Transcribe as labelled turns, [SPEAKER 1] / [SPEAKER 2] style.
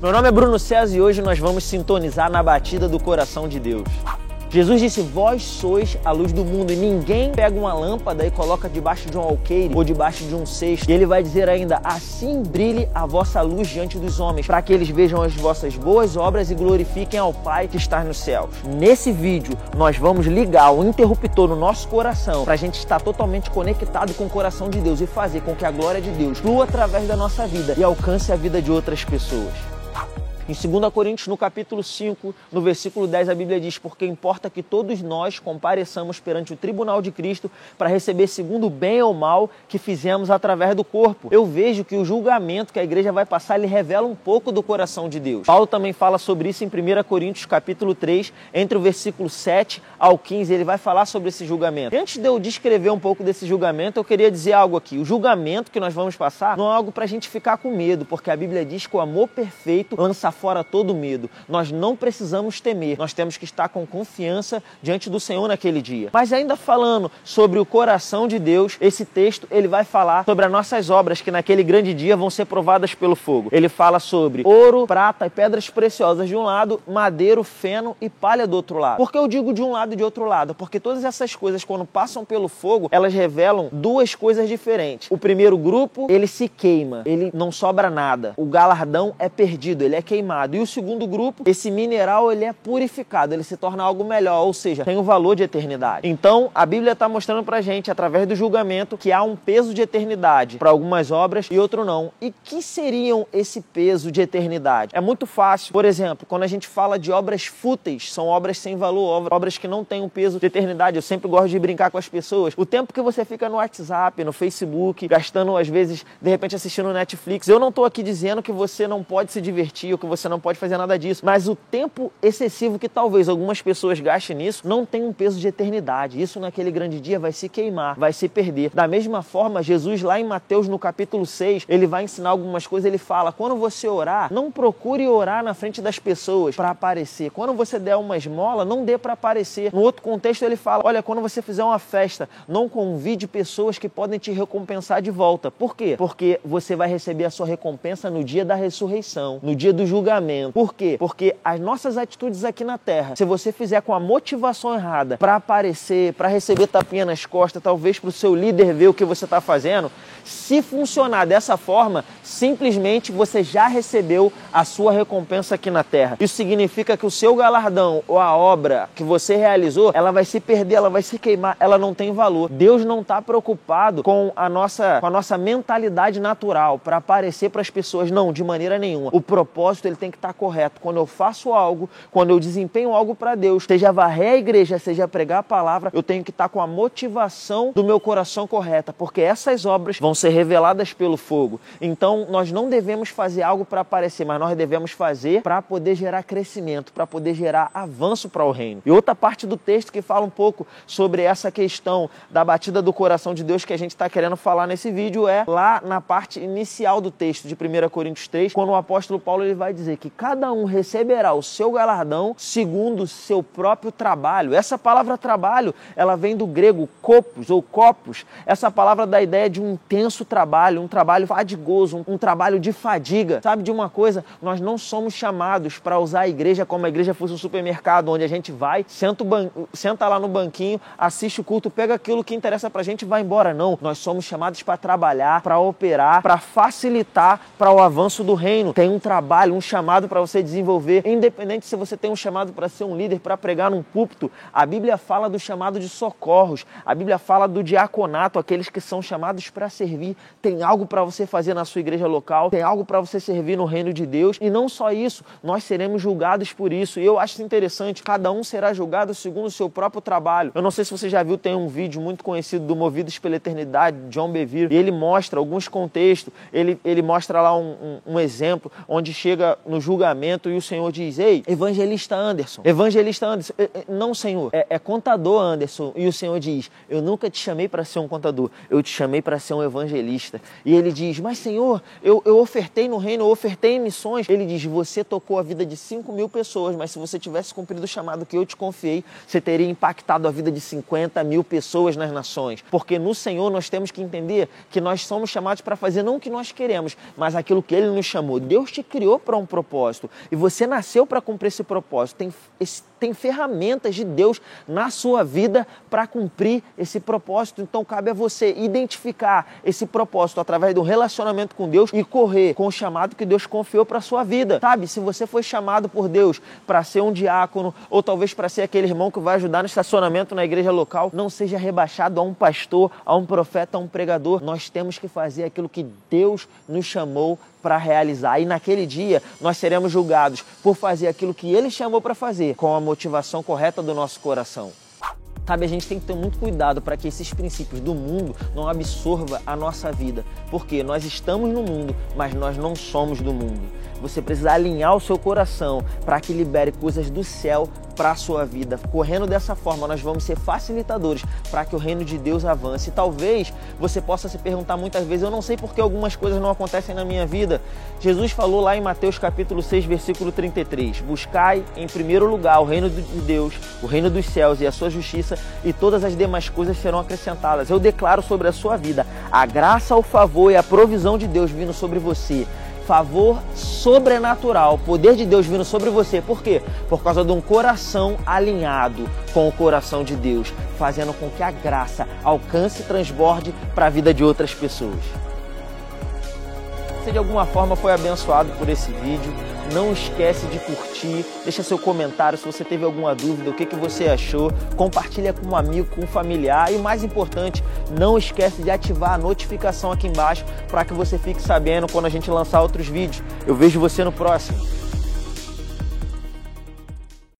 [SPEAKER 1] Meu nome é Bruno César e hoje nós vamos sintonizar na batida do coração de Deus. Jesus disse: Vós sois a luz do mundo, e ninguém pega uma lâmpada e coloca debaixo de um alqueire ou debaixo de um cesto. E ele vai dizer ainda: Assim brilhe a vossa luz diante dos homens, para que eles vejam as vossas boas obras e glorifiquem ao Pai que está nos céus. Nesse vídeo, nós vamos ligar o interruptor no nosso coração para a gente estar totalmente conectado com o coração de Deus e fazer com que a glória de Deus flua através da nossa vida e alcance a vida de outras pessoas. Em 2 Coríntios, no capítulo 5, no versículo 10, a Bíblia diz: Porque importa que todos nós compareçamos perante o tribunal de Cristo para receber segundo o bem ou mal que fizemos através do corpo. Eu vejo que o julgamento que a igreja vai passar, ele revela um pouco do coração de Deus. Paulo também fala sobre isso em 1 Coríntios, capítulo 3, entre o versículo 7 ao 15, ele vai falar sobre esse julgamento. E antes de eu descrever um pouco desse julgamento, eu queria dizer algo aqui. O julgamento que nós vamos passar não é algo para a gente ficar com medo, porque a Bíblia diz que o amor perfeito lança fora todo medo. Nós não precisamos temer, nós temos que estar com confiança diante do Senhor naquele dia. Mas ainda falando sobre o coração de Deus, esse texto ele vai falar sobre as nossas obras que naquele grande dia vão ser provadas pelo fogo. Ele fala sobre ouro, prata e pedras preciosas de um lado, madeiro, feno e palha do outro lado. Por que eu digo de um lado e de outro lado? Porque todas essas coisas quando passam pelo fogo, elas revelam duas coisas diferentes. O primeiro grupo, ele se queima, ele não sobra nada. O galardão é perdido, ele é queimado. E o segundo grupo, esse mineral ele é purificado, ele se torna algo melhor, ou seja, tem um valor de eternidade. Então, a Bíblia está mostrando para gente, através do julgamento, que há um peso de eternidade para algumas obras e outro não. E que seriam esse peso de eternidade? É muito fácil. Por exemplo, quando a gente fala de obras fúteis, são obras sem valor, obras que não têm um peso de eternidade. Eu sempre gosto de brincar com as pessoas. O tempo que você fica no WhatsApp, no Facebook, gastando às vezes, de repente assistindo Netflix, eu não estou aqui dizendo que você não pode se divertir ou que você não pode pode fazer nada disso. Mas o tempo excessivo que talvez algumas pessoas gastem nisso não tem um peso de eternidade. Isso naquele grande dia vai se queimar, vai se perder. Da mesma forma, Jesus lá em Mateus no capítulo 6, ele vai ensinar algumas coisas, ele fala: "Quando você orar, não procure orar na frente das pessoas para aparecer. Quando você der uma esmola, não dê para aparecer". No outro contexto ele fala: "Olha, quando você fizer uma festa, não convide pessoas que podem te recompensar de volta". Por quê? Porque você vai receber a sua recompensa no dia da ressurreição, no dia do julgamento por quê? Porque as nossas atitudes aqui na Terra, se você fizer com a motivação errada para aparecer, para receber tapinha nas costas, talvez para o seu líder ver o que você está fazendo, se funcionar dessa forma, simplesmente você já recebeu a sua recompensa aqui na Terra. Isso significa que o seu galardão ou a obra que você realizou, ela vai se perder, ela vai se queimar, ela não tem valor. Deus não está preocupado com a nossa, com a nossa mentalidade natural para aparecer para as pessoas, não, de maneira nenhuma. O propósito ele tem que estar correto. Quando eu faço algo, quando eu desempenho algo para Deus, seja varrer a igreja, seja pregar a palavra, eu tenho que estar com a motivação do meu coração correta, porque essas obras vão ser reveladas pelo fogo. Então, nós não devemos fazer algo para aparecer, mas nós devemos fazer para poder gerar crescimento, para poder gerar avanço para o reino. E outra parte do texto que fala um pouco sobre essa questão da batida do coração de Deus que a gente está querendo falar nesse vídeo é lá na parte inicial do texto de 1 Coríntios 3, quando o apóstolo Paulo ele vai dizer que cada um receberá o seu galardão segundo o seu próprio trabalho. Essa palavra trabalho, ela vem do grego copos ou copos. Essa palavra dá a ideia de um intenso trabalho, um trabalho fadigoso, um, um trabalho de fadiga. Sabe de uma coisa? Nós não somos chamados para usar a igreja como a igreja fosse um supermercado, onde a gente vai, senta, senta lá no banquinho, assiste o culto, pega aquilo que interessa para a gente e vai embora. Não, nós somos chamados para trabalhar, para operar, para facilitar para o avanço do reino. Tem um trabalho, um chamado para você desenvolver, independente se você tem um chamado para ser um líder, para pregar num púlpito. A Bíblia fala do chamado de socorros, a Bíblia fala do diaconato, aqueles que são chamados para servir. Tem algo para você fazer na sua igreja local, tem algo para você servir no reino de Deus. E não só isso, nós seremos julgados por isso. E eu acho interessante, cada um será julgado segundo o seu próprio trabalho. Eu não sei se você já viu, tem um vídeo muito conhecido do Movidos pela Eternidade, John Bevere, e ele mostra alguns contextos, ele, ele mostra lá um, um, um exemplo onde chega no julgamento e o Senhor diz: Ei, evangelista Anderson, evangelista Anderson, eh, eh, não, Senhor, é, é contador Anderson. E o Senhor diz: Eu nunca te chamei para ser um contador, eu te chamei para ser um evangelista. E ele diz: Mas Senhor, eu, eu ofertei no reino, eu ofertei em missões. Ele diz: Você tocou a vida de 5 mil pessoas, mas se você tivesse cumprido o chamado que eu te confiei, você teria impactado a vida de 50 mil pessoas nas nações. Porque no Senhor nós temos que entender que nós somos chamados para fazer não o que nós queremos, mas aquilo que Ele nos chamou. Deus te criou para um propósito. E você nasceu para cumprir esse propósito, tem, tem ferramentas de Deus na sua vida para cumprir esse propósito. Então cabe a você identificar esse propósito através do relacionamento com Deus e correr com o chamado que Deus confiou para sua vida. Sabe, se você foi chamado por Deus para ser um diácono ou talvez para ser aquele irmão que vai ajudar no estacionamento na igreja local, não seja rebaixado a um pastor, a um profeta, a um pregador. Nós temos que fazer aquilo que Deus nos chamou para realizar. E naquele dia nós seremos julgados por fazer aquilo que Ele chamou para fazer, com a motivação correta do nosso coração. Sabe, a gente tem que ter muito cuidado para que esses princípios do mundo não absorva a nossa vida, porque nós estamos no mundo, mas nós não somos do mundo. Você precisa alinhar o seu coração para que libere coisas do céu para a sua vida. Correndo dessa forma, nós vamos ser facilitadores para que o reino de Deus avance. E talvez você possa se perguntar muitas vezes: eu não sei por que algumas coisas não acontecem na minha vida. Jesus falou lá em Mateus capítulo 6, versículo 33: Buscai em primeiro lugar o reino de Deus, o reino dos céus e a sua justiça, e todas as demais coisas serão acrescentadas. Eu declaro sobre a sua vida a graça, o favor e a provisão de Deus vindo sobre você favor sobrenatural, poder de Deus vindo sobre você. Por quê? Por causa de um coração alinhado com o coração de Deus, fazendo com que a graça alcance e transborde para a vida de outras pessoas. Se de alguma forma foi abençoado por esse vídeo, não esquece de curtir, deixa seu comentário se você teve alguma dúvida, o que, que você achou, compartilha com um amigo, com um familiar e mais importante, não esquece de ativar a notificação aqui embaixo para que você fique sabendo quando a gente lançar outros vídeos. Eu vejo você no próximo.